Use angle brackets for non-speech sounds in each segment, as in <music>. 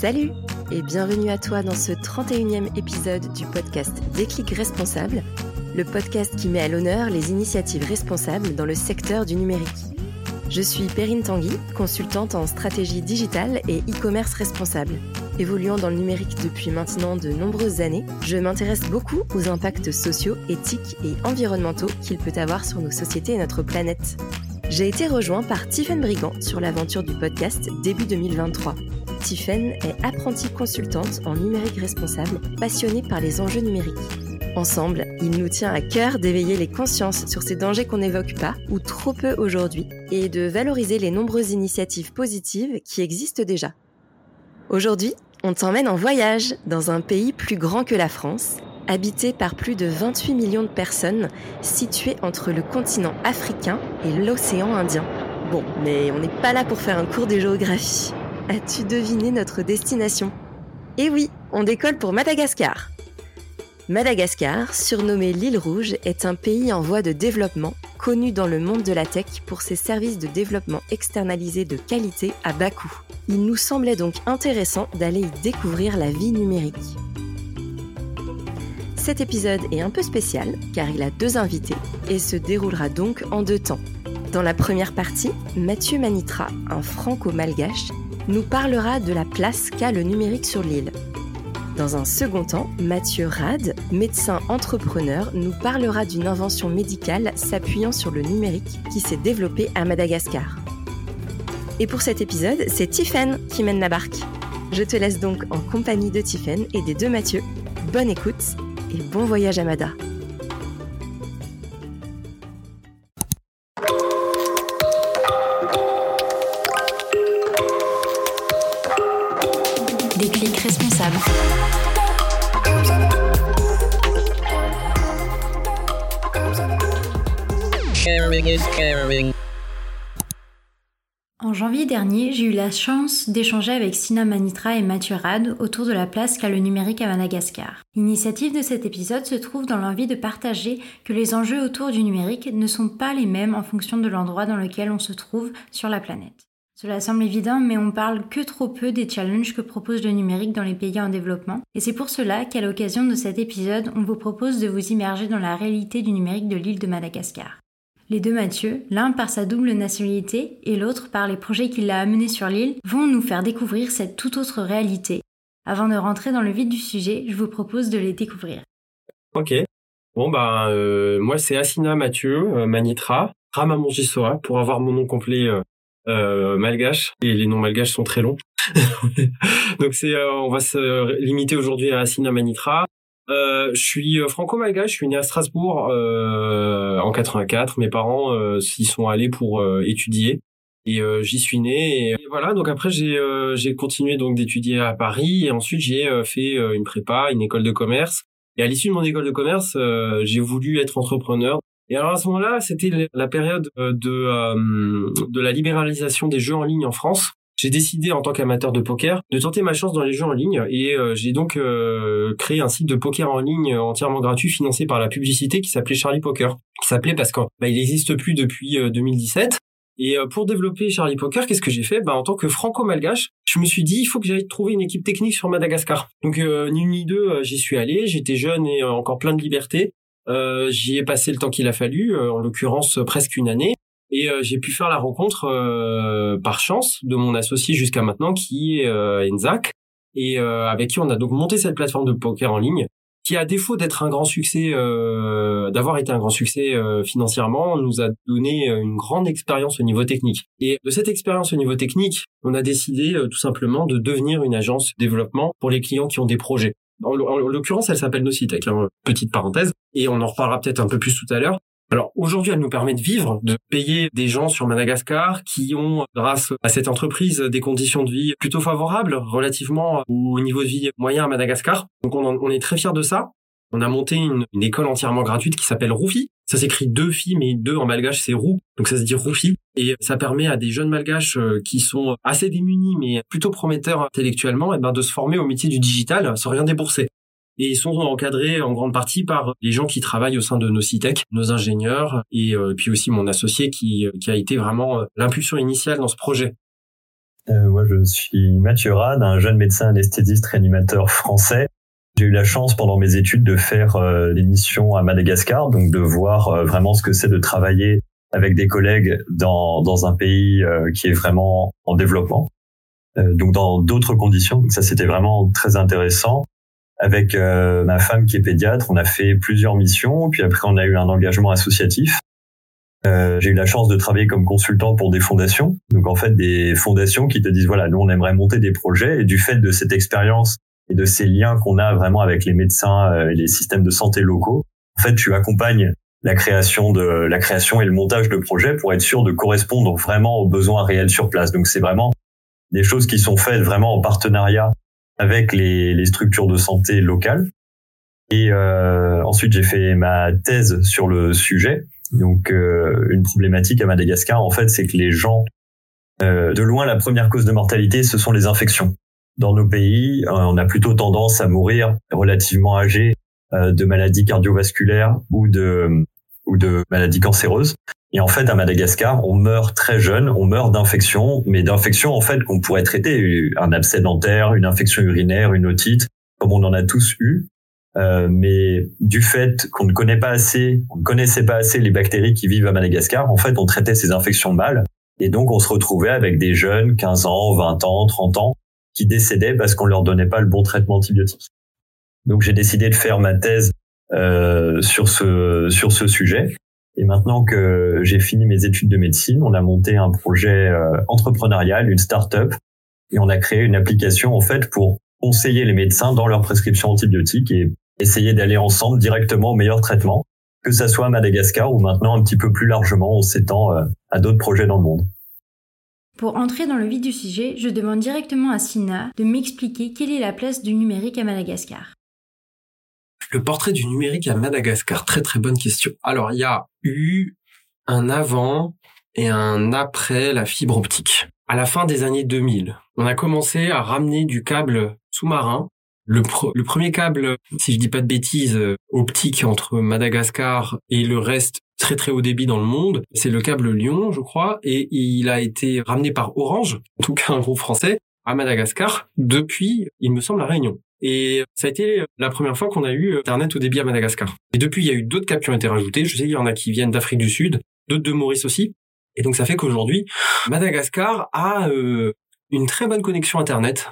Salut et bienvenue à toi dans ce 31e épisode du podcast Déclic Responsable, le podcast qui met à l'honneur les initiatives responsables dans le secteur du numérique. Je suis Perrine Tanguy, consultante en stratégie digitale et e-commerce responsable. Évoluant dans le numérique depuis maintenant de nombreuses années, je m'intéresse beaucoup aux impacts sociaux, éthiques et environnementaux qu'il peut avoir sur nos sociétés et notre planète. J'ai été rejoint par Tiffaine Brigand sur l'aventure du podcast début 2023. Tiffaine est apprentie consultante en numérique responsable, passionnée par les enjeux numériques. Ensemble, il nous tient à cœur d'éveiller les consciences sur ces dangers qu'on n'évoque pas ou trop peu aujourd'hui et de valoriser les nombreuses initiatives positives qui existent déjà. Aujourd'hui, on t'emmène en voyage dans un pays plus grand que la France, habité par plus de 28 millions de personnes, situé entre le continent africain et l'océan Indien. Bon, mais on n'est pas là pour faire un cours de géographie. As-tu deviné notre destination? Eh oui, on décolle pour Madagascar. Madagascar, surnommé l'île rouge, est un pays en voie de développement, connu dans le monde de la tech pour ses services de développement externalisés de qualité à bas coût. Il nous semblait donc intéressant d'aller y découvrir la vie numérique. Cet épisode est un peu spécial car il a deux invités et se déroulera donc en deux temps. Dans la première partie, Mathieu Manitra, un franco-malgache, nous parlera de la place qu'a le numérique sur l'île. Dans un second temps, Mathieu Rad, médecin entrepreneur, nous parlera d'une invention médicale s'appuyant sur le numérique qui s'est développée à Madagascar. Et pour cet épisode, c'est Tiffen qui mène la barque. Je te laisse donc en compagnie de Tiffen et des deux Mathieu. Bonne écoute et bon voyage à Mada. Dernier, j'ai eu la chance d'échanger avec Sina Manitra et Mathieu Rad autour de la place qu'a le numérique à Madagascar. L'initiative de cet épisode se trouve dans l'envie de partager que les enjeux autour du numérique ne sont pas les mêmes en fonction de l'endroit dans lequel on se trouve sur la planète. Cela semble évident, mais on parle que trop peu des challenges que propose le numérique dans les pays en développement, et c'est pour cela qu'à l'occasion de cet épisode, on vous propose de vous immerger dans la réalité du numérique de l'île de Madagascar. Les deux Mathieu, l'un par sa double nationalité et l'autre par les projets qu'il a amenés sur l'île, vont nous faire découvrir cette toute autre réalité. Avant de rentrer dans le vif du sujet, je vous propose de les découvrir. Ok. Bon bah euh, moi c'est Asina Mathieu euh, Manitra Ramamonjisora pour avoir mon nom complet euh, malgache et les noms malgaches sont très longs. <laughs> Donc c'est on va se limiter aujourd'hui à Asina Manitra. Euh, je suis franco-malgache, je suis né à Strasbourg euh, en 84. Mes parents euh, s'y sont allés pour étudier et j'y suis né. Et, voilà, donc après j'ai j'ai continué donc d'étudier à Paris et ensuite j'ai fait une prépa, une école de commerce. Et à l'issue de mon école de commerce, j'ai voulu être entrepreneur. Et alors à ce moment-là, c'était la période de de la libéralisation des jeux en ligne en France j'ai décidé en tant qu'amateur de poker de tenter ma chance dans les jeux en ligne et euh, j'ai donc euh, créé un site de poker en ligne entièrement gratuit financé par la publicité qui s'appelait Charlie Poker. Qui s'appelait parce qu'il bah, n'existe plus depuis 2017. Euh, et pour développer Charlie Poker, qu'est-ce que j'ai fait? Bah, En tant que franco-malgache, je me suis dit, il faut que j'aille trouver une équipe technique sur Madagascar. Donc, ni une ni deux, j'y suis allé. J'étais jeune et encore plein de liberté. j'y ai passé le temps qu'il a fallu, en l'occurrence presque une année. Et euh, j'ai pu faire la rencontre euh, par chance de mon associé jusqu'à maintenant qui est euh, Enzak et avec qui on a donc monté cette plateforme de poker en ligne qui à défaut d'être un grand succès d'avoir été un grand succès financièrement nous a donné une grande expérience au niveau technique. Et de cette expérience au niveau technique, on a décidé tout simplement de devenir une agence développement pour les clients qui ont des projets. En, l'occurrence, elle s'appelle Nocitech, hein, petite parenthèse, et on en reparlera peut-être un peu plus tout à l'heure. Alors aujourd'hui, elle nous permet de vivre, de payer des gens sur Madagascar qui ont, grâce à cette entreprise, des conditions de vie plutôt favorables relativement au niveau de vie moyen à Madagascar. Donc on, est très fiers de ça. On a monté une, école entièrement gratuite qui s'appelle Roufi. Ça s'écrit deux filles, mais deux en malgache c'est Rou, donc ça se dit Roufi. Et ça permet à des jeunes malgaches euh, qui sont assez démunis, mais plutôt prometteurs intellectuellement, et eh ben de se former au métier du digital sans rien débourser et ils sont encadrés en grande partie par les gens qui travaillent au sein de nos CITEC, nos ingénieurs et euh, puis aussi mon associé qui, qui a été vraiment euh, l'impulsion initiale dans ce projet. Moi, je suis Mathieu Rad, un jeune médecin anesthésiste réanimateur français. J'ai eu la chance pendant mes études de faire des missions à Madagascar, donc de voir vraiment ce que c'est de travailler avec des collègues dans, dans un pays qui est vraiment en développement. donc dans d'autres conditions. Donc ça, c'était vraiment très intéressant avec euh, ma femme qui est pédiatre, on a fait plusieurs missions, puis après on a eu un engagement associatif. Euh, j'ai eu la chance de travailler comme consultant pour des fondations, donc en fait des fondations qui te disent voilà nous on aimerait monter des projets et du fait de cette expérience et de ces liens qu'on a vraiment avec les médecins euh, et les systèmes de santé locaux, en fait tu accompagnes la création de la création et le montage de projets pour être sûr de correspondre vraiment aux besoins réels sur place. Donc c'est vraiment des choses qui sont faites vraiment en partenariat avec les, les structures de santé locales. Et euh, ensuite, j'ai fait ma thèse sur le sujet. Donc, euh, une problématique à Madagascar, en fait, c'est que les gens, euh, de loin, la première cause de mortalité, ce sont les infections. Dans nos pays, euh, on a plutôt tendance à mourir relativement âgé euh, de maladies cardiovasculaires ou de ou de maladies cancéreuses. Et en fait, à Madagascar, on meurt très jeune, on meurt d'infections, mais d'infections en fait qu'on pourrait traiter, un abcès dentaire, une infection urinaire, une otite, comme on en a tous eu. Euh, mais du fait qu'on ne connaît pas assez, on ne connaissait pas assez les bactéries qui vivent à Madagascar, en fait, on traitait ces infections mal. Et donc, on se retrouvait avec des jeunes, 15 ans, 20 ans, 30 ans, qui décédaient parce qu'on leur donnait pas le bon traitement antibiotique. Donc, j'ai décidé de faire ma thèse sur ce sur ce sujet. Et maintenant que j'ai fini mes études de médecine, on a monté un projet euh, entrepreneurial, une start-up, et on a créé une application en fait pour conseiller les médecins dans leur prescription antibiotique et essayer d'aller ensemble directement au meilleur traitement, que ça soit à Madagascar ou maintenant un petit peu plus largement, on s'étend euh, à d'autres projets dans le monde. Pour entrer dans le vif du sujet, je demande directement à Sina de m'expliquer quelle est la place du numérique à Madagascar. Le portrait du numérique à Madagascar, très très bonne question. Alors il y a eu un avant et un après la fibre optique. À la fin des années 2000, on a commencé à ramener du câble sous-marin. Le, premier câble, si je dis pas de bêtises, euh, optique entre Madagascar et le reste très très haut débit dans le monde, c'est le câble Lyon, je crois, et il a été ramené par Orange, en tout cas un groupe français, à Madagascar depuis, il me semble, la Réunion. Et ça a été la première fois qu'on a eu Internet au débit à Madagascar. Et depuis, il y a eu d'autres câbles qui ont été rajoutés. Je sais qu'il y en a qui viennent d'Afrique du Sud, d'autres de Maurice aussi. Et donc ça fait qu'aujourd'hui, Madagascar a euh, une très bonne connexion Internet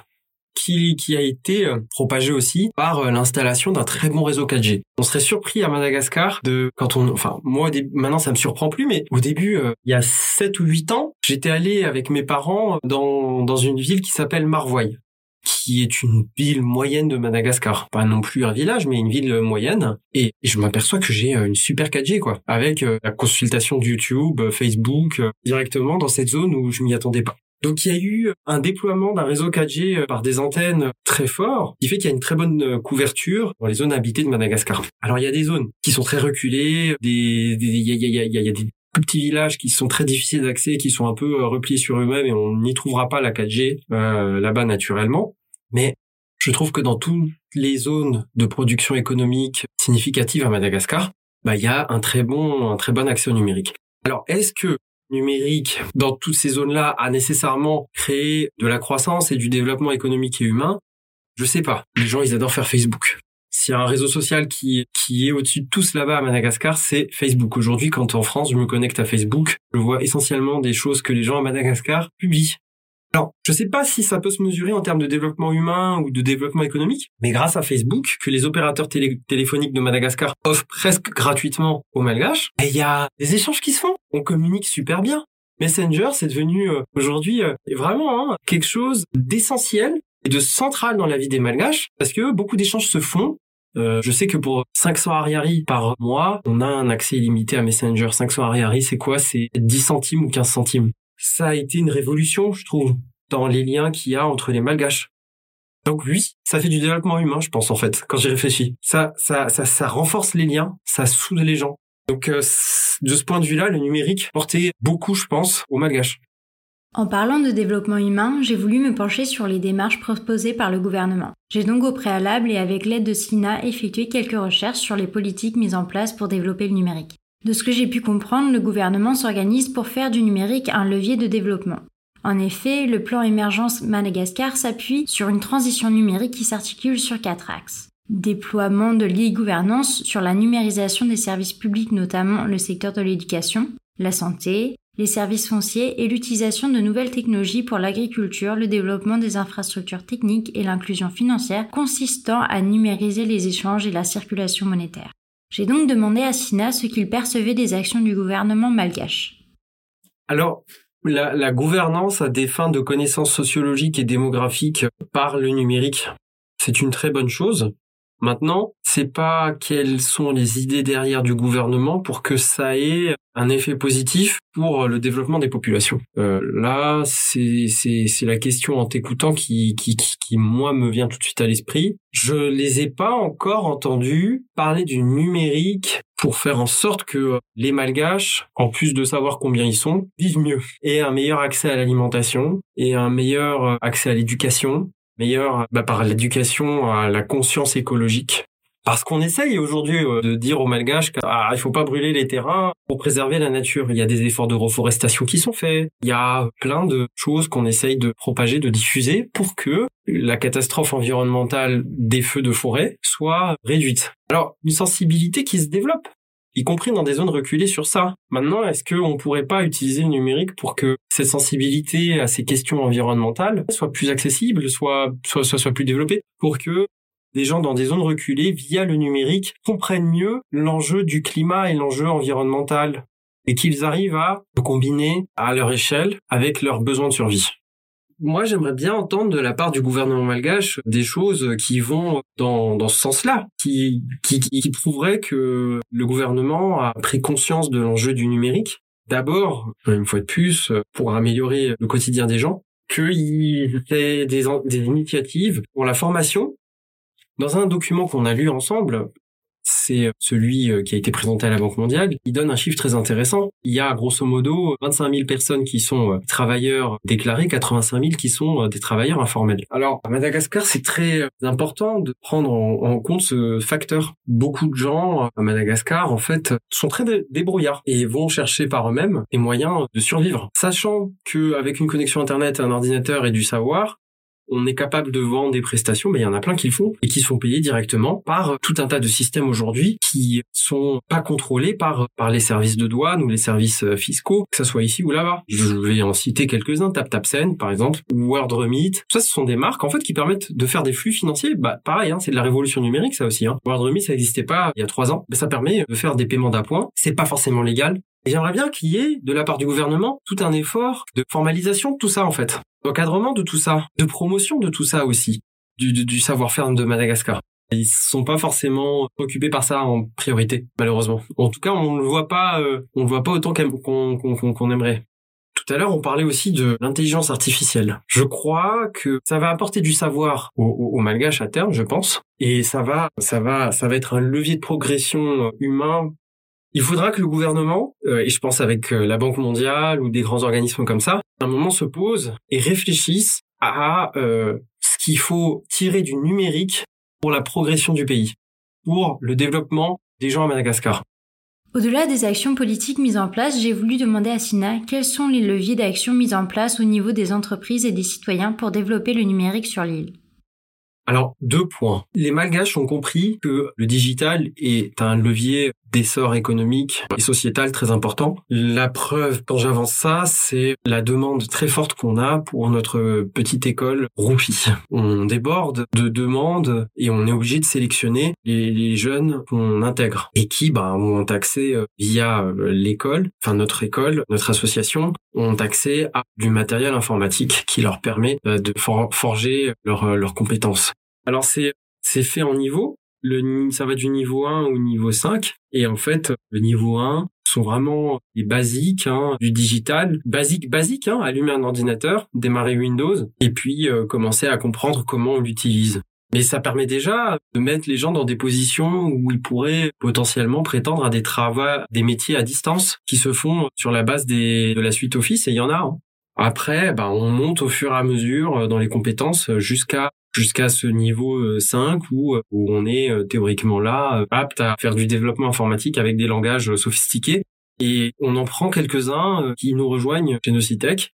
qui, qui a été euh, propagée aussi par euh, l'installation d'un très bon réseau 4G. On serait surpris à Madagascar de quand on enfin moi maintenant ça me surprend plus mais au début il y a 7 ou 8 ans, j'étais allé avec mes parents dans dans une ville qui s'appelle Marvoy qui est une ville moyenne de Madagascar. Pas non plus un village, mais une ville moyenne. Et je m'aperçois que j'ai euh, une super 4G, quoi. Avec euh, la consultation de YouTube, euh, Facebook, directement dans cette zone où je m'y attendais pas. Donc il y a eu un déploiement d'un réseau 4G par des antennes très fort, qui fait qu'il y a une très bonne couverture dans les zones habitées de Madagascar. Alors il y a des zones qui sont très reculées, des, il y a, y a, y a des petits villages qui sont très difficiles d'accès, qui sont un peu repliés sur eux-mêmes et on n'y trouvera pas la 4G euh, là-bas naturellement. Mais je trouve que dans toutes les zones de production économique significative à Madagascar, bah, il y a un très bon, un très bon accès au numérique. Alors, est-ce que numérique dans toutes ces zones-là a nécessairement créé de la croissance et du développement économique et humain? Je sais pas. Les gens, ils adorent faire Facebook. S'il y a un réseau social qui, qui est au-dessus de tous là-bas à Madagascar, c'est Facebook. Aujourd'hui, quand en France, je me connecte à Facebook, je vois essentiellement des choses que les gens à Madagascar publient. Alors, je ne sais pas si ça peut se mesurer en termes de développement humain ou de développement économique, mais grâce à Facebook, que les opérateurs téléphoniques de Madagascar offrent presque gratuitement aux Malgaches, il y a des échanges qui se font. On communique super bien. Messenger, c'est devenu euh, aujourd'hui euh, vraiment hein, quelque chose d'essentiel et de central dans la vie des Malgaches, parce que beaucoup d'échanges se font. Euh, je sais que pour 500 ariari par mois, on a un accès illimité à Messenger. 500 ariari, c'est quoi? C'est 10 centimes ou 15 centimes? Ça a été une révolution, je trouve, dans les liens qu'il y a entre les malgaches. Donc oui, ça fait du développement humain, je pense en fait, quand j'y réfléchis. Ça, ça, ça, ça renforce les liens, ça soude les gens. Donc euh, de ce point de vue-là, le numérique portait beaucoup, je pense, aux malgaches. En parlant de développement humain, j'ai voulu me pencher sur les démarches proposées par le gouvernement. J'ai donc au préalable et avec l'aide de SINA effectué quelques recherches sur les politiques mises en place pour développer le numérique. De ce que j'ai pu comprendre, le gouvernement s'organise pour faire du numérique un levier de développement. En effet, le plan émergence Madagascar s'appuie sur une transition numérique qui s'articule sur quatre axes. Déploiement de l'e-gouvernance sur la numérisation des services publics, notamment le secteur de l'éducation, la santé, les services fonciers et l'utilisation de nouvelles technologies pour l'agriculture, le développement des infrastructures techniques et l'inclusion financière consistant à numériser les échanges et la circulation monétaire. J'ai donc demandé à Sina ce qu'il percevait des actions du gouvernement malgache. Alors, la, gouvernance à des fins de connaissances sociologiques et démographiques par le numérique, c'est une très bonne chose. Maintenant, c'est pas quelles sont les idées derrière du gouvernement pour que ça ait un effet positif pour le développement des populations. Euh, là, c'est la question en t'écoutant qui, qui qui qui moi me vient tout de suite à l'esprit. Je les ai pas encore entendus parler du numérique pour faire en sorte que les malgaches, en plus de savoir combien ils sont, vivent mieux et un meilleur accès à l'alimentation et un meilleur accès à l'éducation meilleur bah, par l'éducation à la conscience écologique. Parce qu'on essaye aujourd'hui euh, de dire aux Malgaches qu'il ah, faut pas brûler les terrains pour préserver la nature. Il y a des efforts de reforestation qui sont faits. Il y a plein de choses qu'on essaye de propager, de diffuser pour que la catastrophe environnementale des feux de forêt soit réduite. Alors, une sensibilité qui se développe y compris dans des zones reculées sur ça. Maintenant, est-ce qu'on pourrait pas utiliser le numérique pour que cette sensibilité à ces questions environnementales soit plus accessible, soit, soit, soit, soit plus développée, pour que des gens dans des zones reculées, via le numérique, comprennent mieux l'enjeu du climat et l'enjeu environnemental, et qu'ils arrivent à combiner à leur échelle avec leurs besoins de survie? Moi, j'aimerais bien entendre de la part du gouvernement malgache des choses qui vont dans, dans ce sens-là, qui, qui, qui prouveraient que le gouvernement a pris conscience de l'enjeu du numérique. D'abord, une fois de plus, pour améliorer le quotidien des gens, qu'il fait des, des initiatives pour la formation. Dans un document qu'on a lu ensemble, c'est euh, celui euh, qui a été présenté à la Banque mondiale. Il donne un chiffre très intéressant. Il y a grosso modo 25 000 personnes qui sont euh, travailleurs déclarés, 85 000 qui sont des travailleurs informels. Alors, à Madagascar, c'est très important de prendre en, compte ce facteur. Beaucoup de gens à Madagascar, en fait, sont très débrouillards et vont chercher par eux-mêmes les moyens de survivre. Sachant qu'avec une connexion Internet, un ordinateur et du savoir, on est capable de vendre des prestations, mais il y en a plein qui le font et qui sont payés directement par tout un tas de systèmes aujourd'hui qui sont pas contrôlés par par les services de douane ou les services euh, fiscaux, que ce soit ici ou là-bas. Je vais en citer quelques-uns, TapTapSend par exemple, ou WorldRemit. Ça, ce sont des marques en fait qui permettent de faire des flux financiers. Bah pareil, hein, c'est de la révolution numérique ça aussi. Hein. WorldRemit ça n'existait pas il y a trois ans, mais ça permet de faire des paiements d'appoint. C'est pas forcément légal, j'aimerais bien qu'il y ait, de la part du gouvernement, tout un effort de formalisation de tout ça, en fait d'encadrement de tout ça, de promotion de tout ça aussi, du, du, savoir-faire de Madagascar. Ils sont pas forcément occupés par ça en priorité, malheureusement. En tout cas, on le voit pas, euh, on le voit pas autant qu'on aimerait. Tout à l'heure, on parlait aussi de l'intelligence artificielle. Je crois que ça va apporter du savoir aux, aux, malgaches à terme, je pense, et ça va, ça va, ça va être un levier de progression humain il faudra que le gouvernement, euh, et je pense avec la Banque mondiale ou des grands organismes comme ça, un moment se pose et réfléchissent à euh, ce qu'il faut tirer du numérique pour la progression du pays, pour le développement des gens à Madagascar. Au-delà des actions politiques mises en place, j'ai voulu demander à Sina quels sont les leviers d'action mis en place au niveau des entreprises et des citoyens pour développer le numérique sur l'île. Alors, deux points. Les Malgaches ont compris que le digital est un levier d'essor économique et sociétal très important. La preuve, quand j'avance ça, c'est la demande très forte qu'on a pour notre petite école Roupi. On déborde de demandes et on est obligé de sélectionner les, jeunes qu'on intègre et qui bah, ont accès euh, via euh, l'école, enfin notre école, notre association, ont accès à du matériel informatique qui leur permet euh, de forger leurs compétences. Alors c'est c'est fait en niveau. Le, ça va du niveau 1 au niveau 5. Et en fait, le niveau 1 sont vraiment les basiques hein, du digital, basique basique, hein, allumer un ordinateur, démarrer Windows, et puis euh, commencer à comprendre comment on l'utilise. Mais ça permet déjà de mettre les gens dans des positions où ils pourraient potentiellement prétendre à des travaux, des métiers à distance qui se font sur la base des, de la suite Office, et il y en a. Hein. Après, bah, on monte au fur et à mesure euh, dans les compétences jusqu'à jusqu'à ce niveau 5 euh, où, euh, où on est euh, théoriquement là, apte à faire du développement informatique avec des langages sophistiqués. Et on en prend quelques-uns qui nous rejoignent chez Nocitech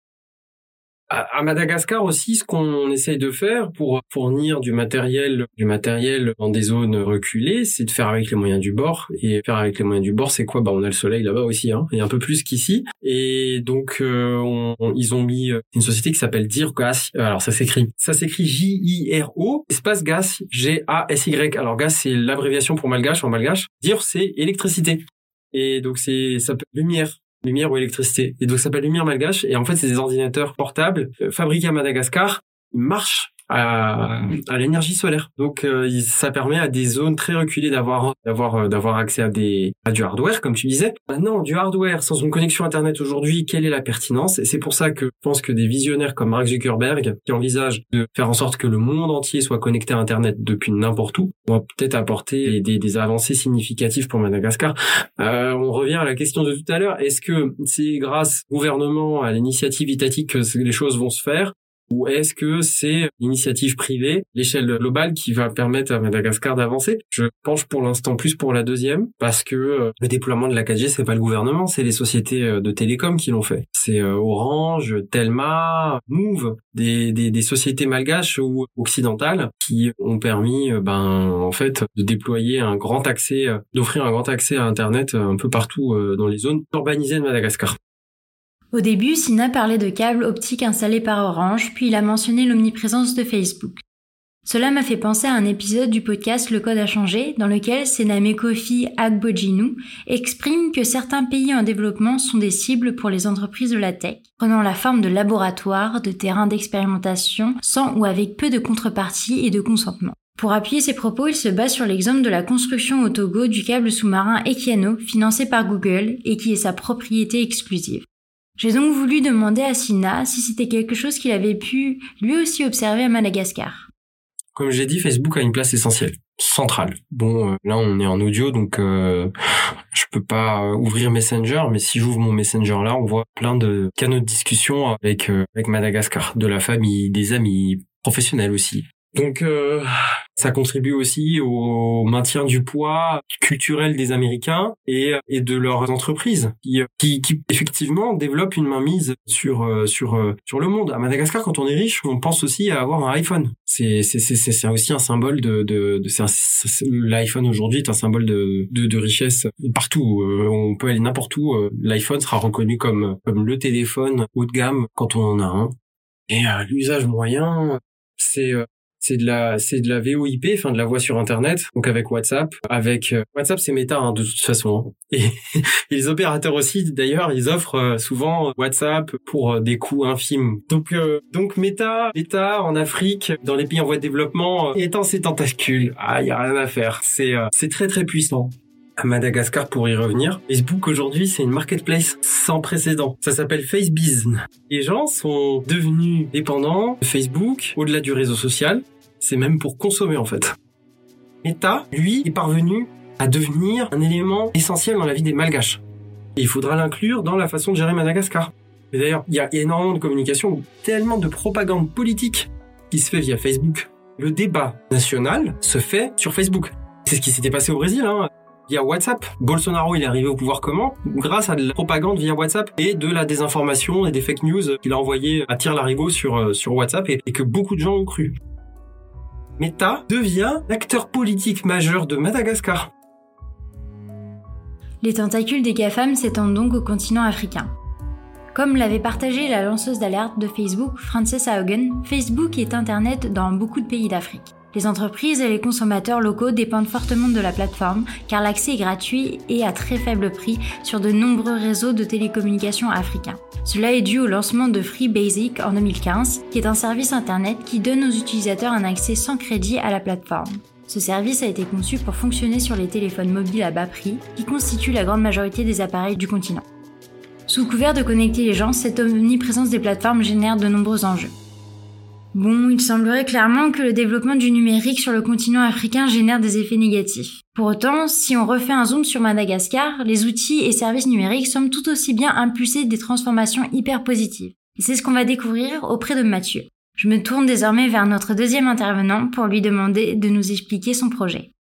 à Madagascar aussi, ce qu'on essaye de faire pour fournir du matériel, du matériel dans des zones reculées, c'est de faire avec les moyens du bord. Et faire avec les moyens du bord, c'est quoi? Bah, on a le soleil là-bas aussi, hein, et un peu plus qu'ici. Et donc, euh, ils ont mis une société qui s'appelle Dirgas. Alors, ça s'écrit, ça s'écrit J-I-R-O espace gas G-A-S-Y. Alors, gas, c'est l'abréviation pour malgache en malgache. Dir, c'est électricité. Et donc, c'est ça peut lumière lumière ou électricité. Et donc ça s'appelle Lumière Malgache. Et en fait, c'est des ordinateurs portables euh, fabriqués à Madagascar. Ils marchent à, à l'énergie solaire. Donc euh, ça permet à des zones très reculées d'avoir d'avoir euh, d'avoir accès à des à du hardware comme tu disais. Maintenant, du hardware sans une connexion internet aujourd'hui, quelle est la pertinence? Et c'est pour ça que je pense que des visionnaires comme Mark Zuckerberg qui envisagent de faire en sorte que le monde entier soit connecté à internet depuis n'importe où vont peut-être apporter des, des, avancées significatives pour Madagascar. Euh, on revient à la question de tout à l'heure. Est-ce que c'est grâce au gouvernement, à l'initiative étatique que les choses vont se faire? Ou est-ce que c'est l'initiative privée, l'échelle globale qui va permettre à Madagascar d'avancer? Je penche pour l'instant plus pour la deuxième parce que euh, le déploiement de la 4G c'est pas le gouvernement, c'est les sociétés euh, de télécom qui l'ont fait. C'est euh, Orange, Telma, Move, des, des, sociétés malgaches ou occidentales qui ont permis ben en fait de déployer un grand accès, d'offrir un grand accès à Internet un peu partout dans les zones urbanisées de Madagascar. Au début, Sina parlait de câbles optiques installés par Orange, puis il a mentionné l'omniprésence de Facebook. Cela m'a fait penser à un épisode du podcast Le Code a changé, dans lequel Sename Kofi Agbojinu exprime que certains pays en développement sont des cibles pour les entreprises de la tech, prenant la forme de laboratoires, de terrains d'expérimentation, sans ou avec peu de contrepartie et de consentement. Pour appuyer ses propos, il se base sur l'exemple de la construction au Togo du câble sous-marin Ekiano, financé par Google et qui est sa propriété exclusive. J'ai donc voulu demander à Sina si c'était quelque chose qu'il avait pu lui aussi observer à Madagascar. Comme j'ai dit, Facebook a une place essentielle, centrale. Bon, euh, là on est en audio, donc euh, je peux pas ouvrir Messenger, mais si j'ouvre mon Messenger là, on voit plein de canaux de discussion avec euh, avec Madagascar, de la famille, des amis, professionnels aussi. Donc euh, ça contribue aussi au maintien du poids culturel des Américains et, et de leurs entreprises qui, qui, qui, effectivement développent une mainmise sur euh, sur euh, sur le monde. À Madagascar, quand on est riche, on pense aussi à avoir un iPhone. C'est c'est c'est c'est aussi un symbole de de, de l'iPhone aujourd'hui est un symbole de, de de richesse partout. on peut aller n'importe où. L'iPhone sera reconnu comme comme le téléphone haut de gamme quand on en a un. Et l'usage moyen, c'est c'est de la c'est de la VoIP, enfin de la voix sur internet, donc avec WhatsApp, avec euh, WhatsApp c'est Meta hein, de toute façon. Hein. <laughs> Et, les opérateurs aussi d'ailleurs, ils offrent euh, souvent WhatsApp pour euh, des coûts infimes. Donc donc Meta, Meta en Afrique, dans les pays en voie de développement, étant ses tentacules, ah il y a rien à faire. C'est c'est très très puissant à Madagascar pour y revenir. Facebook aujourd'hui, c'est une marketplace sans précédent. Ça s'appelle FaceBiz. Les gens sont devenus dépendants de Facebook au-delà du réseau social c'est même pour consommer en fait. Meta, lui, est parvenu à devenir un élément essentiel dans la vie des Malgaches. Et il faudra l'inclure dans la façon de gérer Madagascar. D'ailleurs, il y a énormément de communication, tellement de propagande politique qui se fait via Facebook. Le débat national se fait sur Facebook. C'est ce qui s'était passé au Brésil, hein, via WhatsApp. Bolsonaro, il est arrivé au pouvoir comment? Grâce à de la propagande via WhatsApp et de la désinformation et des fake news qu'il a envoyé à tir larigot sur, euh, sur WhatsApp et que beaucoup de gens ont cru. Meta devient l'acteur politique majeur de Madagascar. Les tentacules des GAFAM s'étendent donc au continent africain. Comme l'avait partagé la lanceuse d'alerte de Facebook, Frances Haugen, Facebook est Internet dans beaucoup de pays d'Afrique. Les entreprises et les consommateurs locaux dépendent fortement de la plateforme car l'accès est gratuit et à très faible prix sur de nombreux réseaux de télécommunications africains. Cela est dû au lancement de Free Basic en 2015, qui est un service internet qui donne aux utilisateurs un accès sans crédit à la plateforme. Ce service a été conçu pour fonctionner sur les téléphones mobiles à bas prix, qui constituent la grande majorité des appareils du continent. Sous couvert de connecter les gens, cette omniprésence des plateformes génère de nombreux enjeux. Bon, il semblerait clairement que le développement du numérique sur le continent africain génère des effets négatifs. Pour autant, si on refait un zoom sur Madagascar, les outils et services numériques semblent tout aussi bien impulser des transformations hyper positives. Et c'est ce qu'on va découvrir auprès de Mathieu. Je me tourne désormais vers notre deuxième intervenant pour lui demander de nous expliquer son projet.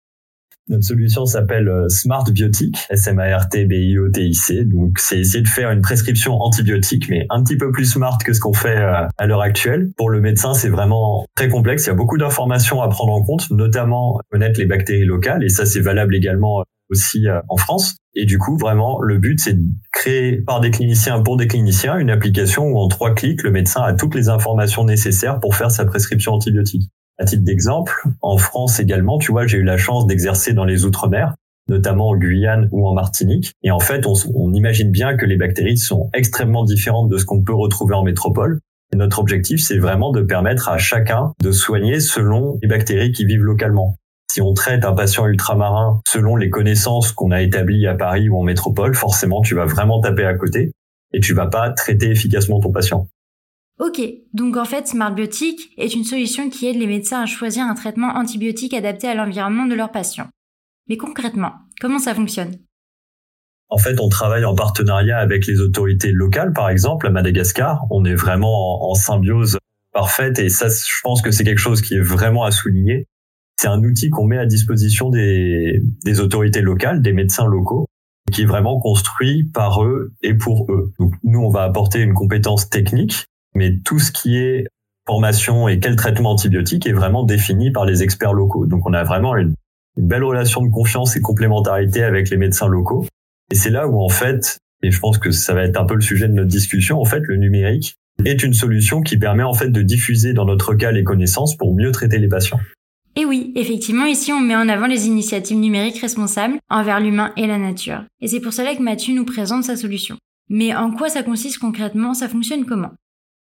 Notre solution s'appelle euh, Smart Biotic, S-M-A-R-T-B-I-O-T-I-C. Donc, c'est essayer de faire une prescription antibiotique, mais un petit peu plus smart que ce qu'on fait euh, à l'heure actuelle. Pour le médecin, c'est vraiment très complexe. Il y a beaucoup d'informations à prendre en compte, notamment connaître les bactéries locales. Et ça, c'est valable également aussi euh, en France. Et du coup, vraiment, le but, c'est de créer par des cliniciens pour des cliniciens une application où en trois clics, le médecin a toutes les informations nécessaires pour faire sa prescription antibiotique. À d'exemple, en France également, tu vois, j'ai eu la chance d'exercer dans les Outre-mer, notamment en Guyane ou en Martinique. Et en fait, on, on imagine bien que les bactéries sont extrêmement différentes de ce qu'on peut retrouver en métropole. Et notre objectif, c'est vraiment de permettre à chacun de soigner selon les bactéries qui vivent localement. Si on traite un patient ultramarin selon les connaissances qu'on a établies à Paris ou en métropole, forcément, tu vas vraiment taper à côté et tu vas pas traiter efficacement ton patient. Ok, donc en fait, Smart Biotic est une solution qui aide les médecins à choisir un traitement antibiotique adapté à l'environnement de leurs patients. Mais concrètement, comment ça fonctionne? En fait, on travaille en partenariat avec les autorités locales, par exemple, à Madagascar. On est vraiment en, symbiose parfaite et ça, je pense que c'est quelque chose qui est vraiment à souligner. C'est un outil qu'on met à disposition des, autorités locales, des médecins locaux, qui est vraiment construit par eux et pour eux. Nous, on va apporter une compétence technique mais tout ce qui est formation et quel traitement antibiotique est vraiment défini par les experts locaux. Donc on a vraiment une, belle relation de confiance et complémentarité avec les médecins locaux. Et c'est là où en fait, et je pense que ça va être un peu le sujet de notre discussion, en fait, le numérique est une solution qui permet en fait de diffuser dans notre cas les connaissances pour mieux traiter les patients. Et oui, effectivement, ici on met en avant les initiatives numériques responsables envers l'humain et la nature. Et c'est pour cela que Mathieu nous présente sa solution. Mais en quoi ça consiste concrètement? Ça fonctionne comment?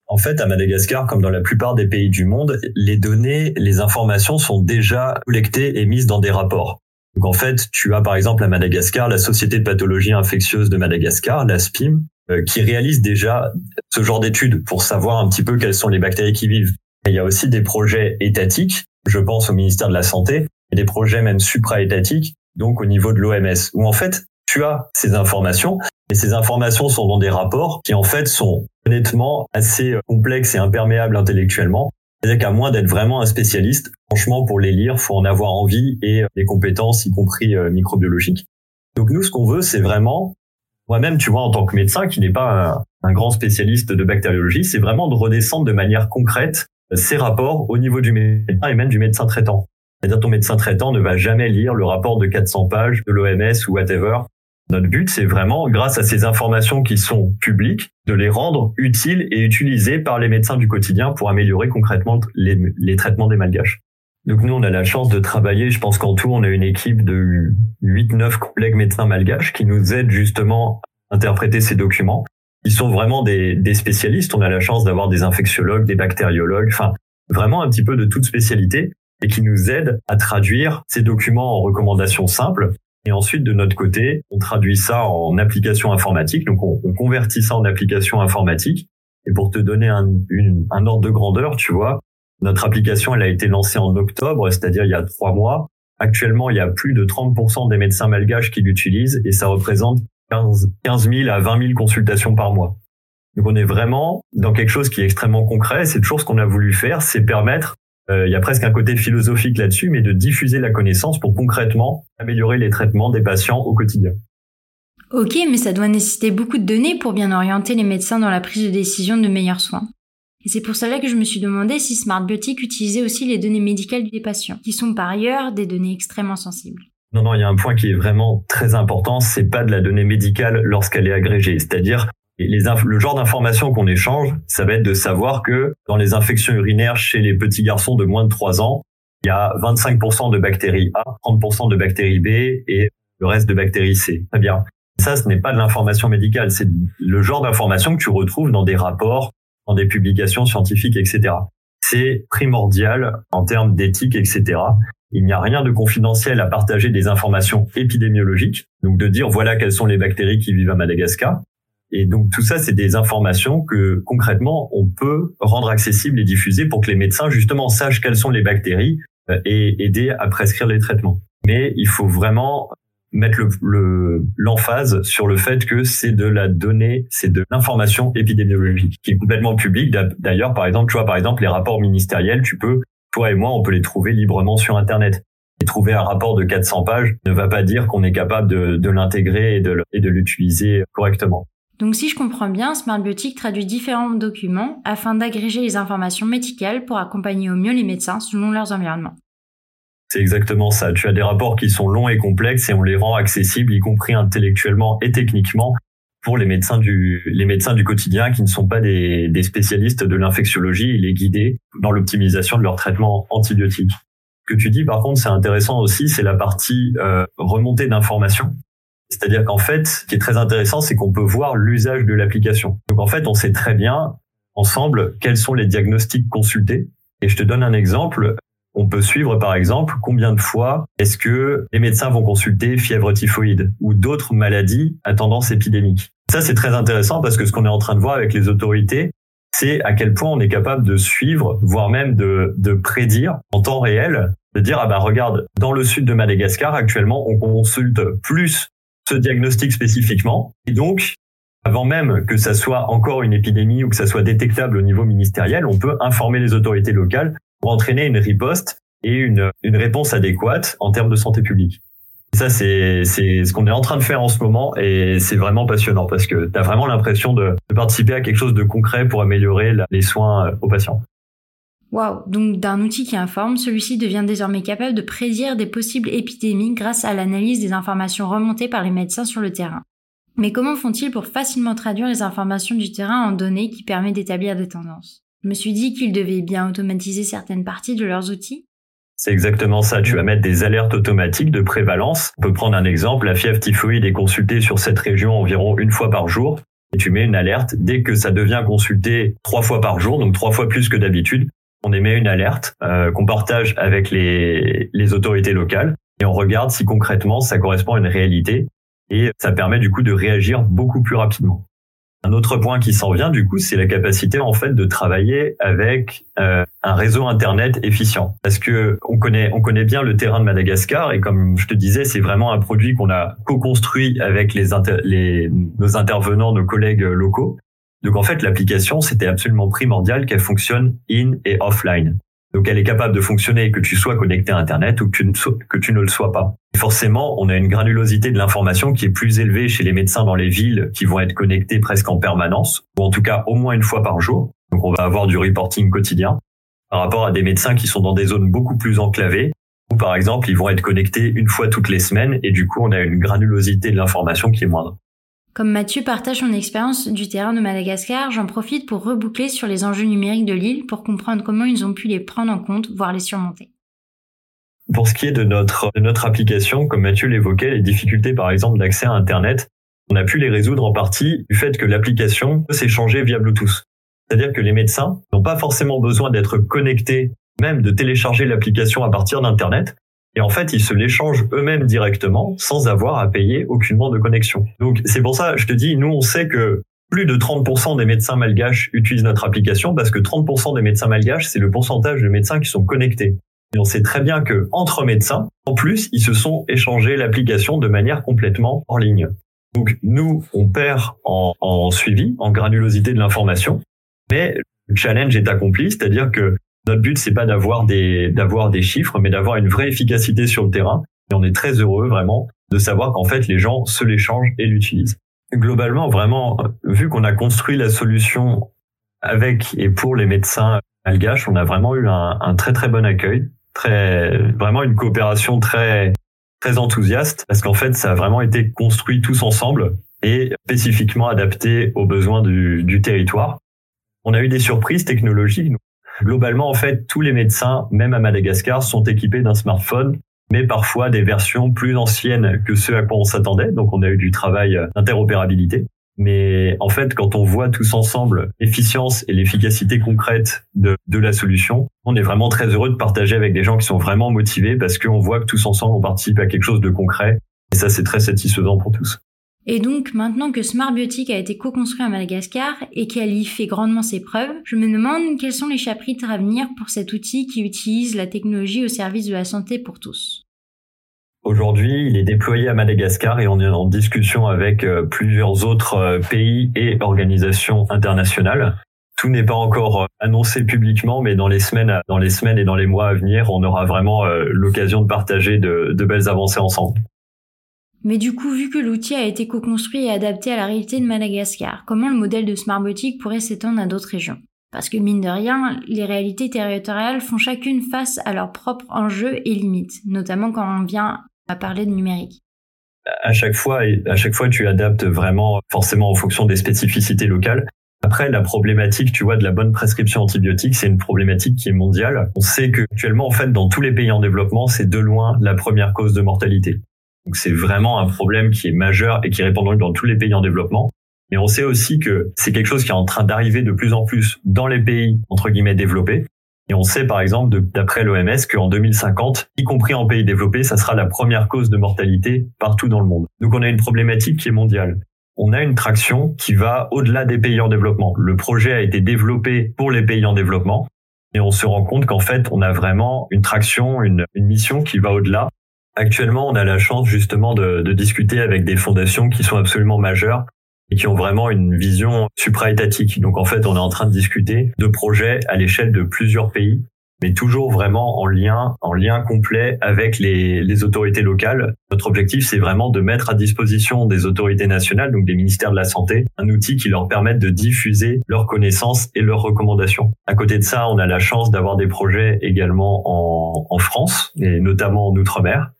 En fait, à Madagascar, comme dans la plupart des pays du monde, les données, les informations sont déjà collectées et mises dans des rapports. Donc en fait, tu as par exemple à Madagascar la Société de pathologie infectieuse de Madagascar, la SPIM, euh, qui réalise déjà ce genre d'études pour savoir un petit peu quelles sont les bactéries qui vivent. il y a aussi des projets étatiques, je pense au ministère de la Santé, et des projets même supra-étatiques, donc au niveau de l'OMS, où en fait, tu as ces informations, et ces informations sont dans des rapports qui en fait sont honnêtement assez euh, complexes et imperméables intellectuellement. C'est-à-dire qu'à moins d'être vraiment un spécialiste, franchement, pour les lire, faut en avoir envie et euh, des compétences, y compris euh, microbiologiques. Donc nous, ce qu'on veut, c'est vraiment, moi-même, tu vois, en tant que médecin, qui n'est pas un, grand spécialiste de bactériologie, c'est vraiment de redescendre de manière concrète ces rapports au niveau du médecin et même du médecin traitant. C'est-à-dire ton médecin traitant ne va jamais lire le rapport de 400 pages de l'OMS ou whatever notre but, c'est vraiment, grâce à ces informations qui sont publiques, de les rendre utiles et utilisées par les médecins du quotidien pour améliorer concrètement les, traitements des malgaches. Donc nous, on a la chance de travailler, je pense qu'en tout, on a une équipe de 8-9 collègues médecins malgaches qui nous aident justement à interpréter ces documents. Ils sont vraiment des, des spécialistes. On a la chance d'avoir des infectiologues, des bactériologues, enfin vraiment un petit peu de toute spécialité et qui nous aident à traduire ces documents en recommandations simples et ensuite, de notre côté, on traduit ça en application informatique. Donc, on, convertit ça en application informatique. Et pour te donner un, un ordre de grandeur, tu vois, notre application, elle a été lancée en octobre, c'est-à-dire il y a trois mois. Actuellement, il y a plus de 30% des médecins malgaches qui l'utilisent et ça représente 15, 15 000 à 20 000 consultations par mois. Donc on est vraiment dans quelque chose qui est extrêmement concret. C'est toujours ce qu'on a voulu faire, c'est permettre il y a presque un côté philosophique là-dessus, mais de diffuser la connaissance pour concrètement améliorer les traitements des patients au quotidien. Ok, mais ça doit nécessiter beaucoup de données pour bien orienter les médecins dans la prise de décision de meilleurs soins. Et c'est pour cela que je me suis demandé si Smart Biotic utilisait aussi les données médicales des patients, qui sont par ailleurs des données extrêmement sensibles. Non, non, il y a un point qui est vraiment très important, c'est pas de la donnée médicale lorsqu'elle est agrégée. C'est-à-dire, et les le genre d'informations qu'on échange, ça va être de savoir que dans les infections urinaires chez les petits garçons de moins de 3 ans, il y a 25% de bactéries A, 30% de bactéries B et le reste de bactéries C. Très bien. Ça, ce n'est pas de l'information médicale, c'est le genre d'information que tu retrouves dans des rapports, dans des publications scientifiques, etc. C'est primordial en termes d'éthique, etc. Il n'y a rien de confidentiel à partager des informations épidémiologiques, donc de dire voilà quelles sont les bactéries qui vivent à Madagascar. Et donc tout ça, c'est des informations que concrètement, on peut rendre accessibles et diffuser pour que les médecins justement sachent quelles sont les bactéries euh, et aider à prescrire les traitements. Mais il faut vraiment mettre le l'emphase sur le fait que c'est de la donnée, c'est de l'information épidémiologique qui est complètement publique. D'ailleurs, par exemple, tu vois, par exemple, les rapports ministériels, tu peux, toi et moi, on peut les trouver librement sur Internet. Et trouver un rapport de 400 pages ne va pas dire qu'on est capable de, de l'intégrer et de l'utiliser correctement. Donc si je comprends bien, Smartbiotic traduit différents documents afin d'agréger les informations médicales pour accompagner au mieux les médecins selon leurs environnements. C'est exactement ça. Tu as des rapports qui sont longs et complexes et on les rend accessibles, y compris intellectuellement et techniquement, pour les médecins du, les médecins du quotidien qui ne sont pas des, des spécialistes de l'infectiologie et les guider dans l'optimisation de leur traitement antibiotique. Ce que tu dis, par contre, c'est intéressant aussi, c'est la partie euh, remontée d'informations. C'est-à-dire qu'en fait, ce qui est très intéressant, c'est qu'on peut voir l'usage de l'application. Donc en fait, on sait très bien ensemble quels sont les diagnostics consultés. Et je te donne un exemple on peut suivre par exemple combien de fois est-ce que les médecins vont consulter fièvre typhoïde ou d'autres maladies à tendance épidémique. Ça, c'est très intéressant parce que ce qu'on est en train de voir avec les autorités, c'est à quel point on est capable de suivre, voire même de, de prédire en temps réel, de dire, ah bah regarde, dans le sud de Madagascar, actuellement, on consulte plus ce diagnostic spécifiquement. Et donc, avant même que ça soit encore une épidémie ou que ça soit détectable au niveau ministériel, on peut informer les autorités locales pour entraîner une riposte et une, une réponse adéquate en termes de santé publique. Et ça, c'est ce qu'on est en train de faire en ce moment et c'est vraiment passionnant parce que tu as vraiment l'impression de, participer à quelque chose de concret pour améliorer les soins aux patients. Waouh, donc d'un outil qui informe, celui-ci devient désormais capable de prédire des possibles épidémies grâce à l'analyse des informations remontées par les médecins sur le terrain. Mais comment font-ils pour facilement traduire les informations du terrain en données qui permettent d'établir des tendances? Je me suis dit qu'ils devaient bien automatiser certaines parties de leurs outils. C'est exactement ça. Tu vas mettre des alertes automatiques de prévalence. On peut prendre un exemple. La fièvre typhoïde est consultée sur cette région environ une fois par jour. Et tu mets une alerte. Dès que ça devient consulté trois fois par jour, donc trois fois plus que d'habitude, on émet une alerte euh, qu'on partage avec les, autorités locales et on regarde si concrètement ça correspond à une réalité et ça permet du coup de réagir beaucoup plus rapidement. Un autre point qui s'en vient, du coup, c'est la capacité en fait de travailler avec euh, un réseau internet efficient. Parce que on connaît, on connaît bien le terrain de Madagascar et comme je te disais, c'est vraiment un produit qu'on a co-construit avec les nos intervenants, nos collègues locaux. Donc en fait, l'application, c'était absolument primordial qu'elle fonctionne in et offline. Donc elle est capable de fonctionner que tu sois connecté à Internet ou que tu ne, le sois pas. Forcément, on a une granulosité de l'information qui est plus élevée chez les médecins dans les villes qui vont être connectés presque en permanence, ou en tout cas au moins une fois par jour. Donc on va avoir du reporting quotidien par rapport à des médecins qui sont dans des zones beaucoup plus enclavées, où par exemple ils vont être connectés une fois toutes les semaines et du coup on a une granulosité de l'information qui est moindre. Comme Mathieu partage son expérience du terrain de Madagascar, j'en profite pour reboucler sur les enjeux numériques de l'île pour comprendre comment ils ont pu les prendre en compte, voire les surmonter. Pour ce qui est de notre, de notre application, comme Mathieu l'évoquait, les difficultés par exemple d'accès à Internet, on a pu les résoudre en partie du fait que l'application peut s'échanger via Bluetooth. C'est-à-dire que les médecins n'ont pas forcément besoin d'être connectés, même de télécharger l'application à partir d'Internet. Et en fait, ils se l'échangent eux-mêmes directement sans avoir à payer aucunement de connexion. Donc c'est pour ça, je te dis, nous on sait que plus de 30% des médecins malgaches utilisent notre application parce que 30% des médecins malgaches, c'est le pourcentage de médecins qui sont connectés. Et on sait très bien que entre médecins, en plus, ils se sont échangés l'application de manière complètement en ligne. Donc nous, on perd en, en suivi, en granulosité de l'information, mais le challenge est accompli, c'est-à-dire que notre but, c'est pas d'avoir des, d'avoir des chiffres, mais d'avoir une vraie efficacité sur le terrain. Et on est très heureux, vraiment, de savoir qu'en fait, les gens se l'échangent et l'utilisent. Globalement, vraiment, vu qu'on a construit la solution avec et pour les médecins malgaches, on a vraiment eu un, un très très bon accueil, très, vraiment une coopération très, très enthousiaste, parce qu'en fait, ça a vraiment été construit tous ensemble et spécifiquement adapté aux besoins du, du territoire. On a eu des surprises technologiques. Globalement, en fait, tous les médecins, même à Madagascar, sont équipés d'un smartphone, mais parfois des versions plus anciennes que ceux à quoi on s'attendait. Donc, on a eu du travail d'interopérabilité. Mais en fait, quand on voit tous ensemble l'efficience et l'efficacité concrète de, de, la solution, on est vraiment très heureux de partager avec des gens qui sont vraiment motivés parce qu'on voit que tous ensemble, on participe à quelque chose de concret. Et ça, c'est très satisfaisant pour tous. Et donc, maintenant que Smart a été co-construit à Madagascar et qu'elle y fait grandement ses preuves, je me demande quels sont les chapitres à venir pour cet outil qui utilise la technologie au service de la santé pour tous. Aujourd'hui, il est déployé à Madagascar et on est en discussion avec euh, plusieurs autres euh, pays et organisations internationales. tout n'est pas encore annoncé publiquement, mais dans les semaines, dans les semaines et dans les mois à venir, on aura vraiment l'occasion de partager de belles avancées ensemble. Mais du coup, vu que l'outil a été co-construit et adapté à la réalité de Madagascar, comment le modèle de Smartbotic pourrait s'étendre à d'autres régions? Parce que mine de rien, les réalités territoriales font chacune face à leurs propres enjeux et limites, notamment quand on vient à parler de numérique. À chaque fois, tu adaptes vraiment forcément en fonction des spécificités locales. Après, la problématique, tu vois, de la bonne prescription antibiotique, c'est une problématique qui est mondiale. On sait que actuellement, en fait, dans tous les pays en développement, c'est de loin la première cause de mortalité. Donc c'est vraiment un problème qui est majeur et qui est répandu dans tous les pays en développement. Et on sait aussi que c'est quelque chose qui est en train d'arriver de plus en plus dans les pays entre guillemets développés. Et on sait par exemple d'après l'OMS qu'en 2050, y compris en pays développés, ça sera la première cause de mortalité partout dans le monde. Donc on a une problématique qui est mondiale. On a une traction qui va au-delà des pays en développement. Le projet a été développé pour les pays en développement et on se rend compte qu'en fait, on a vraiment une traction, une mission qui va au-delà Actuellement, on a la chance justement de, discuter avec des fondations qui sont absolument majeures et qui ont vraiment une vision supra-étatique. Donc en fait, on est en train de discuter de projets à l'échelle de plusieurs pays mais toujours vraiment en lien, en lien complet avec les, les autorités locales. Notre objectif, c'est vraiment de mettre à disposition des autorités nationales, donc des ministères de la Santé, un outil qui leur permette de diffuser leurs connaissances et leurs recommandations. À côté de ça, on a la chance d'avoir des projets également en, en France, et notamment en Outre-mer.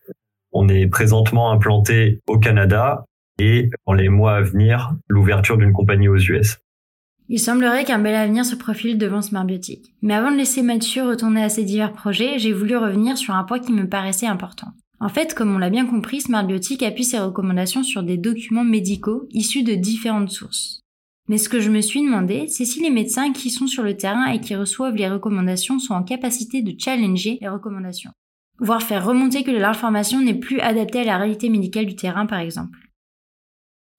On est présentement implanté au Canada et dans les mois à venir, l'ouverture d'une compagnie aux US. Il semblerait qu'un bel avenir se profile devant Smartbiotic. Mais avant de laisser Mathieu retourner à ses divers projets, j'ai voulu revenir sur un point qui me paraissait important. En fait, comme on l'a bien compris, Smartbiotic appuie ses recommandations sur des documents médicaux issus de différentes sources. Mais ce que je me suis demandé, c'est si les médecins qui sont sur le terrain et qui reçoivent les recommandations sont en capacité de challenger les recommandations, voire faire remonter que l'information n'est plus adaptée à la réalité médicale du terrain par exemple.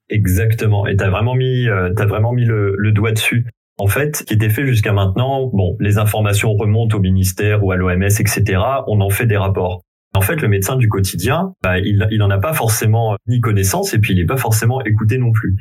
Exactement. Et t'as vraiment mis, euh, t'as vraiment mis le, le, doigt dessus. En fait, ce qui était fait jusqu'à maintenant, bon, les informations remontent au ministère ou à l'OMS, etc. On en fait des rapports. En fait, le médecin du quotidien, bah, il, il en a pas forcément ni connaissance et puis il n'est pas forcément écouté non plus.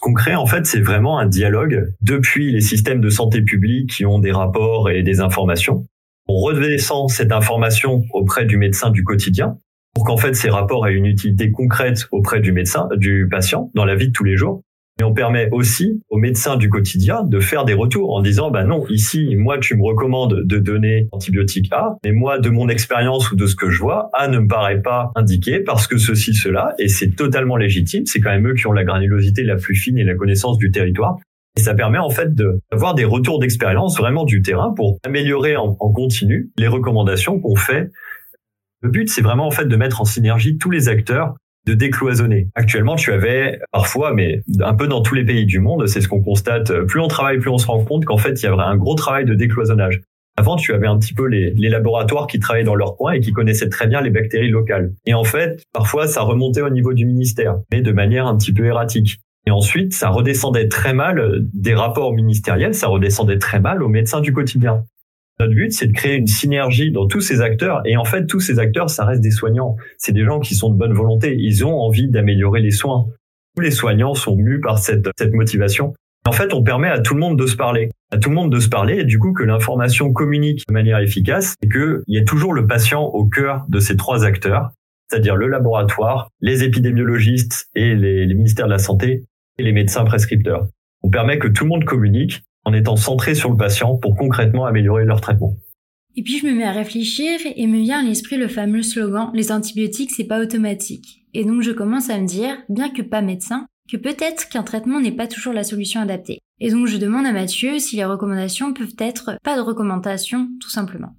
Concret, en fait, c'est vraiment un dialogue depuis les systèmes de santé publique qui ont des rapports et des informations. On redescend cette information auprès du médecin du quotidien pour qu'en fait ces rapports aient une utilité concrète auprès du médecin, du patient, dans la vie de tous les jours. Et on permet aussi aux médecins du quotidien de faire des retours en disant, bah non, ici, moi, tu me recommandes de donner antibiotique A, mais moi, de mon expérience ou de ce que je vois, A ne me paraît pas indiqué parce que ceci, cela, et c'est totalement légitime. C'est quand même eux qui ont la granulosité la plus fine et la connaissance du territoire. Et ça permet en fait d'avoir des retours d'expérience vraiment du terrain pour améliorer en, en continu les recommandations qu'on fait le but, c'est vraiment en fait de mettre en synergie tous les acteurs de décloisonner. Actuellement, tu avais parfois, mais un peu dans tous les pays du monde, c'est ce qu'on constate. Plus on travaille, plus on se rend compte qu'en fait, il y avait un gros travail de décloisonnage. Avant, tu avais un petit peu les, les, laboratoires qui travaillaient dans leur coin et qui connaissaient très bien les bactéries locales. Et en fait, parfois, ça remontait au niveau du ministère, mais de manière un petit peu erratique. Et ensuite, ça redescendait très mal des rapports ministériels, ça redescendait très mal aux médecins du quotidien. Notre but, c'est de créer une synergie dans tous ces acteurs. Et en fait, tous ces acteurs, ça reste des soignants. C'est des gens qui sont de bonne volonté. Ils ont envie d'améliorer les soins. Tous les soignants sont mus par cette, motivation. En fait, on permet à tout le monde de se parler, à tout le monde de se parler, et du coup que l'information communique de manière efficace, et qu'il y a toujours le patient au cœur de ces trois acteurs, c'est-à-dire le laboratoire, les épidémiologistes et les ministères de la santé et les médecins prescripteurs. On permet que tout le monde communique en étant centré sur le patient pour concrètement améliorer leur traitement. Et puis je me mets à réfléchir et me vient à l'esprit le fameux slogan les antibiotiques c'est pas automatique. Et donc je commence à me dire, bien que pas médecin, que peut-être qu'un traitement n'est pas toujours la solution adaptée. Et donc je demande à Mathieu si les recommandations peuvent être pas de recommandations tout simplement.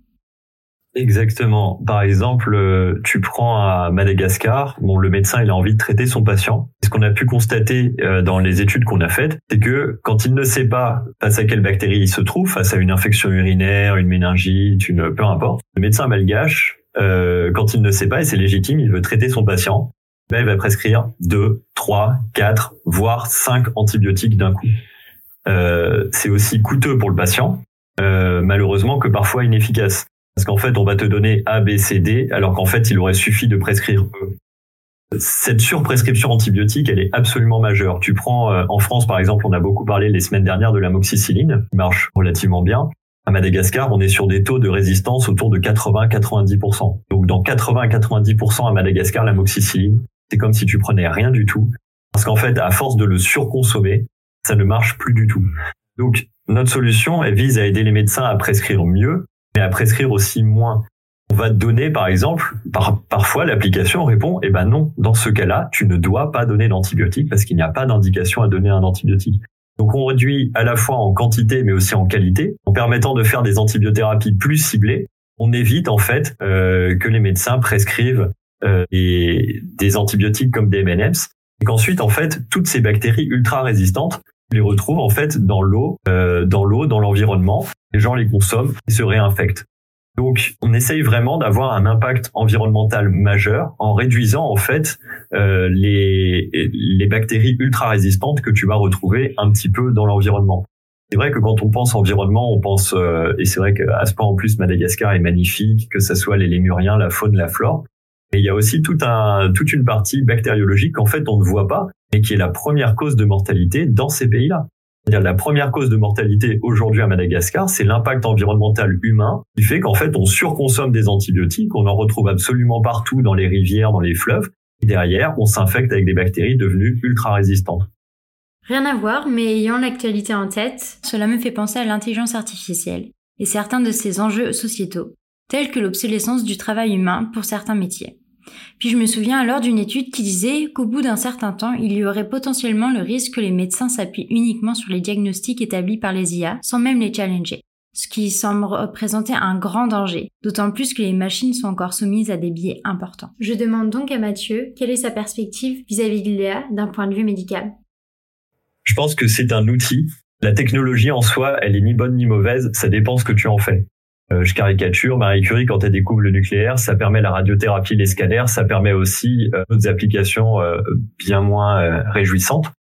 Exactement. Par exemple, euh, tu prends à Madagascar, bon, le médecin il a envie de traiter son patient. Ce qu'on a pu constater euh, dans les études qu'on a faites, c'est que quand il ne sait pas face à quelle bactérie il se trouve, face à une infection urinaire, une méningite, une peu importe, le médecin malgache, euh, quand il ne sait pas et c'est légitime, il veut traiter son patient, ben, il va prescrire deux, trois, quatre, voire cinq antibiotiques d'un coup. c'est aussi coûteux pour le patient, malheureusement que parfois inefficace. Parce qu'en fait, on va te donner A, B, C, D, alors qu'en fait, il aurait suffi de prescrire E. cette surprescription antibiotique, elle est absolument majeure. Tu prends euh, en France, par exemple, on a beaucoup parlé les semaines dernières de l'amoxicilline, qui marche relativement bien. À Madagascar, on est sur des taux de résistance autour de 80-90%. Donc dans 80-90% à Madagascar, l'amoxicilline, c'est comme si tu prenais rien du tout. Parce qu'en fait, à force de le surconsommer, ça ne marche plus du tout. Donc notre solution, elle vise à aider les médecins à prescrire mieux, mais à prescrire aussi moins on va donner, par exemple, par, parfois l'application répond, eh ben non, dans ce cas-là, tu ne dois pas donner d'antibiotique parce qu'il n'y a pas d'indication à donner un antibiotique. Donc on réduit à la fois en quantité mais aussi en qualité, en permettant de faire des antibiothérapies plus ciblées. On évite en fait euh, que les médecins prescrivent euh, des, antibiotiques comme des M&M's et qu'ensuite en fait toutes ces bactéries ultra résistantes les retrouvent en fait dans l'eau, euh, dans l'eau, dans l'environnement. Les gens les consomment et se réinfectent. Donc, on essaye vraiment d'avoir un impact environnemental majeur en réduisant en fait euh, les, les bactéries ultra résistantes que tu vas retrouver un petit peu dans l'environnement. C'est vrai que quand on pense environnement, on pense euh, et c'est vrai qu'à ce point en plus Madagascar est magnifique, que ce soit les lémuriens, la faune, la flore. Mais il y a aussi tout un, toute une partie bactériologique qu'en fait on ne voit pas, mais qui est la première cause de mortalité dans ces pays-là. C'est-à-dire la première cause de mortalité aujourd'hui à Madagascar, c'est l'impact environnemental humain qui fait qu'en fait on surconsomme des antibiotiques, on en retrouve absolument partout dans les rivières, dans les fleuves, et derrière on s'infecte avec des bactéries devenues ultra résistantes. Rien à voir, mais ayant l'actualité en tête, cela me fait penser à l'intelligence artificielle et certains de ses enjeux sociétaux, tels que l'obsolescence du travail humain pour certains métiers. Puis je me souviens alors d'une étude qui disait qu'au bout d'un certain temps, il y aurait potentiellement le risque que les médecins s'appuient uniquement sur les diagnostics établis par les IA sans même les challenger. Ce qui semble représenter un grand danger, d'autant plus que les machines sont encore soumises à des biais importants. Je demande donc à Mathieu quelle est sa perspective vis-à-vis de l'IA d'un point de vue médical? Je pense que c'est un outil. La technologie en soi, elle est ni bonne ni mauvaise, ça dépend ce que tu en fais. Euh, je caricature, Marie Curie, quand elle découvre le nucléaire, ça permet la radiothérapie, les scanners, ça permet aussi euh, d'autres applications euh, bien moins réjouissantes.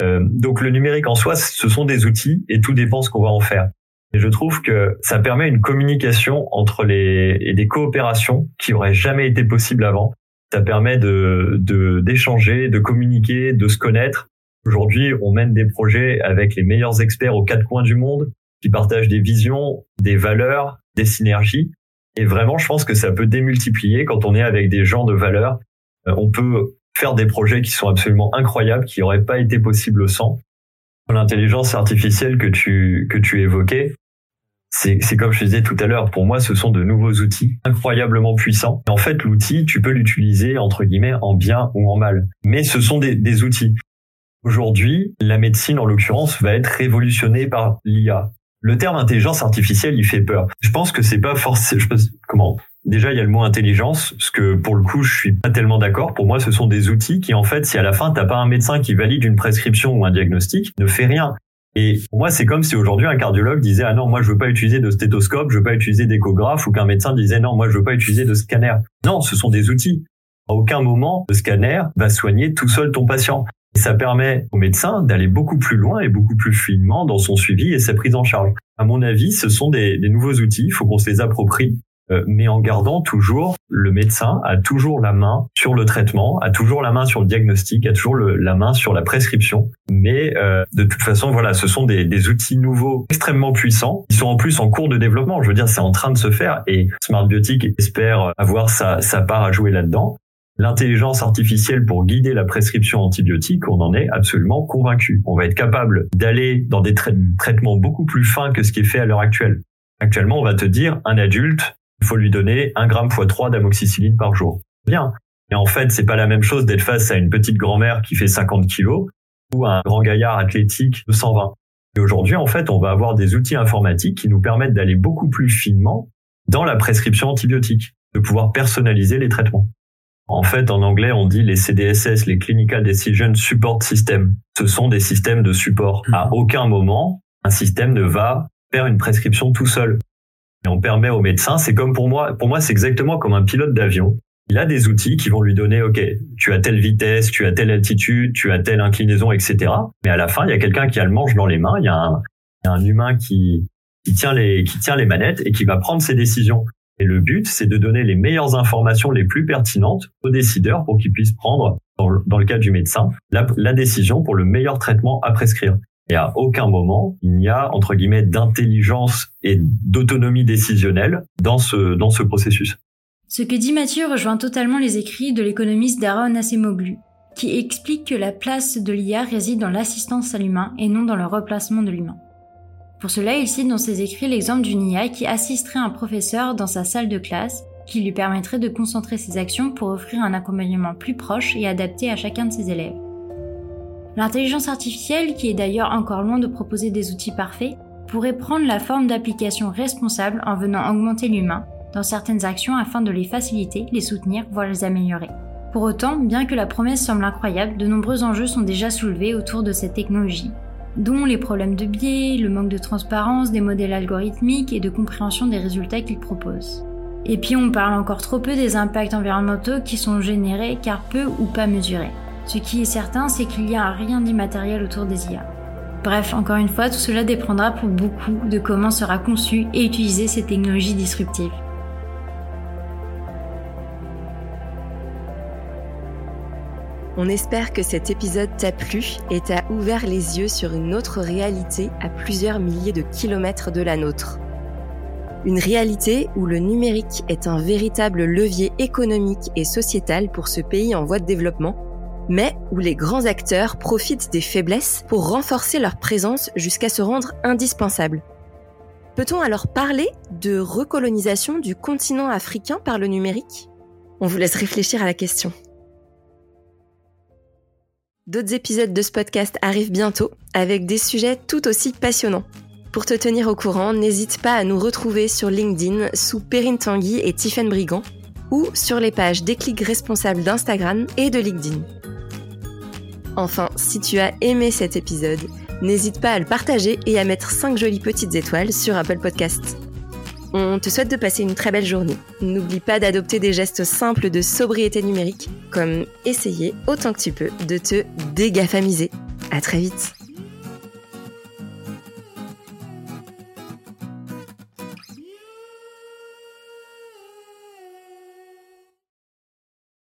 donc le numérique en soi, ce sont des outils et tout dépend ce qu'on va en faire. Et je trouve que ça permet une communication entre les et des coopérations qui auraient jamais été possibles avant. Ça permet de d'échanger, de communiquer, de se connaître. Aujourd'hui, on mène des projets avec les meilleurs experts aux quatre coins du monde qui partagent des visions, des valeurs, des synergies. Et vraiment, je pense que ça peut démultiplier quand on est avec des gens de valeur. Euh, on peut faire des projets qui sont absolument incroyables, qui n'auraient pas été possibles sans. L'intelligence artificielle que tu, que tu évoquais, c'est, c'est comme je disais tout à l'heure, pour moi, ce sont de nouveaux outils incroyablement puissants. en fait, l'outil, tu peux l'utiliser, entre guillemets, en bien ou en mal. Mais ce sont des, des outils. Aujourd'hui, la médecine, en l'occurrence, va être révolutionnée par l'IA. Le terme intelligence artificielle, il fait peur. Je pense que c'est pas forcément. Comment? Déjà, il y a le mot intelligence, parce que pour le coup, je suis pas tellement d'accord. Pour moi, ce sont des outils qui, en fait, si à la fin t'as pas un médecin qui valide une prescription ou un diagnostic, ne fait rien. Et pour moi, c'est comme si aujourd'hui un cardiologue disait ah non, moi je veux pas utiliser de stéthoscope, je veux pas utiliser d'échographe, ou qu'un médecin disait non, moi je veux pas utiliser de scanner. Non, ce sont des outils. À aucun moment, le scanner va soigner tout seul ton patient. Ça permet au médecin d'aller beaucoup plus loin et beaucoup plus finement dans son suivi et sa prise en charge. À mon avis, ce sont des, des nouveaux outils, il faut qu'on se les approprie, euh, mais en gardant toujours le médecin a toujours la main sur le traitement, a toujours la main sur le diagnostic, a toujours le, la main sur la prescription. Mais euh, de toute façon, voilà, ce sont des, des, outils nouveaux extrêmement puissants. Ils sont en plus en cours de développement. Je veux dire, c'est en train de se faire et Smart Biotic espère avoir sa, sa part à jouer là-dedans. L'intelligence artificielle pour guider la prescription antibiotique, on en est absolument convaincu. On va être capable d'aller dans des traitements beaucoup plus fins que ce qui est fait à l'heure actuelle. Actuellement, on va te dire, un adulte, il faut lui donner un gramme x 3 d'amoxicilline par jour. Bien. Et en fait, c'est pas la même chose d'être face à une petite grand-mère qui fait 50 kilos ou à un grand gaillard athlétique de 120. Et aujourd'hui, en fait, on va avoir des outils informatiques qui nous permettent d'aller beaucoup plus finement dans la prescription antibiotique, de pouvoir personnaliser les traitements. En fait, en anglais, on dit les CDSS, les Clinical Decision Support Systems. Ce sont des systèmes de support. À mhm. aucun moment, un système ne va faire une prescription tout seul. Et on permet au médecin, c'est comme pour moi, pour moi, c'est exactement comme un pilote d'avion. Il a des outils qui vont lui donner, OK, tu as telle vitesse, tu as telle altitude, tu as telle inclinaison, etc. Mais à la fin, il y a quelqu'un qui a le manche dans les mains, il y a un, il y a un humain qui, qui tient les, qui tient les manettes et qui va prendre ses décisions. Et le but, c'est de donner les meilleures informations les plus pertinentes aux décideurs pour qu'ils puissent prendre, dans le cas du médecin, la, décision pour le meilleur traitement à prescrire. Et à aucun moment, il n'y a, entre guillemets, d'intelligence et d'autonomie décisionnelle dans ce, dans ce processus. Ce que dit Mathieu rejoint totalement les écrits de l'économiste Daron Acemoglu, qui explique que la place de l'IA réside dans l'assistance à l'humain et non dans le replacement de l'humain. Pour cela, il cite dans ses écrits l'exemple d'une IA qui assisterait un professeur dans sa salle de classe, qui lui permettrait de concentrer ses actions pour offrir un accompagnement plus proche et adapté à chacun de ses élèves. L'intelligence artificielle, qui est d'ailleurs encore loin de proposer des outils parfaits, pourrait prendre la forme d'applications responsables en venant augmenter l'humain dans certaines actions afin de les faciliter, les soutenir, voire les améliorer. Pour autant, bien que la promesse semble incroyable, de nombreux enjeux sont déjà soulevés autour de cette technologie, dont les problèmes de biais, le manque de transparence des modèles algorithmiques et de compréhension des résultats qu'ils proposent. Et puis on parle encore trop peu des impacts environnementaux qui sont générés car peu ou pas mesurés. Ce qui est certain, c'est qu'il n'y a rien d'immatériel autour des IA. Bref, encore une fois, tout cela dépendra pour beaucoup de comment sera conçue et utilisée ces technologies disruptives. On espère que cet épisode t'a plu et t'a ouvert les yeux sur une autre réalité à plusieurs milliers de kilomètres de la nôtre. Une réalité où le numérique est un véritable levier économique et sociétal pour ce pays en voie de développement mais où les grands acteurs profitent des faiblesses pour renforcer leur présence jusqu'à se rendre indispensables. Peut-on alors parler de recolonisation du continent africain par le numérique? On vous laisse réfléchir à la question. D'autres épisodes de ce podcast arrivent bientôt avec des sujets tout aussi passionnants. Pour te tenir au courant, n'hésite pas à nous retrouver sur LinkedIn sous Perrine Tanguy et Tiffen Brigand ou sur les pages Déclic Responsable d'Instagram et de LinkedIn. Enfin, si tu as aimé cet épisode, n'hésite pas à le partager et à mettre 5 jolies petites étoiles sur Apple Podcast. On te souhaite de passer une très belle journée. N'oublie pas d'adopter des gestes simples de sobriété numérique, comme essayer autant que tu peux de te dégafamiser. À très vite.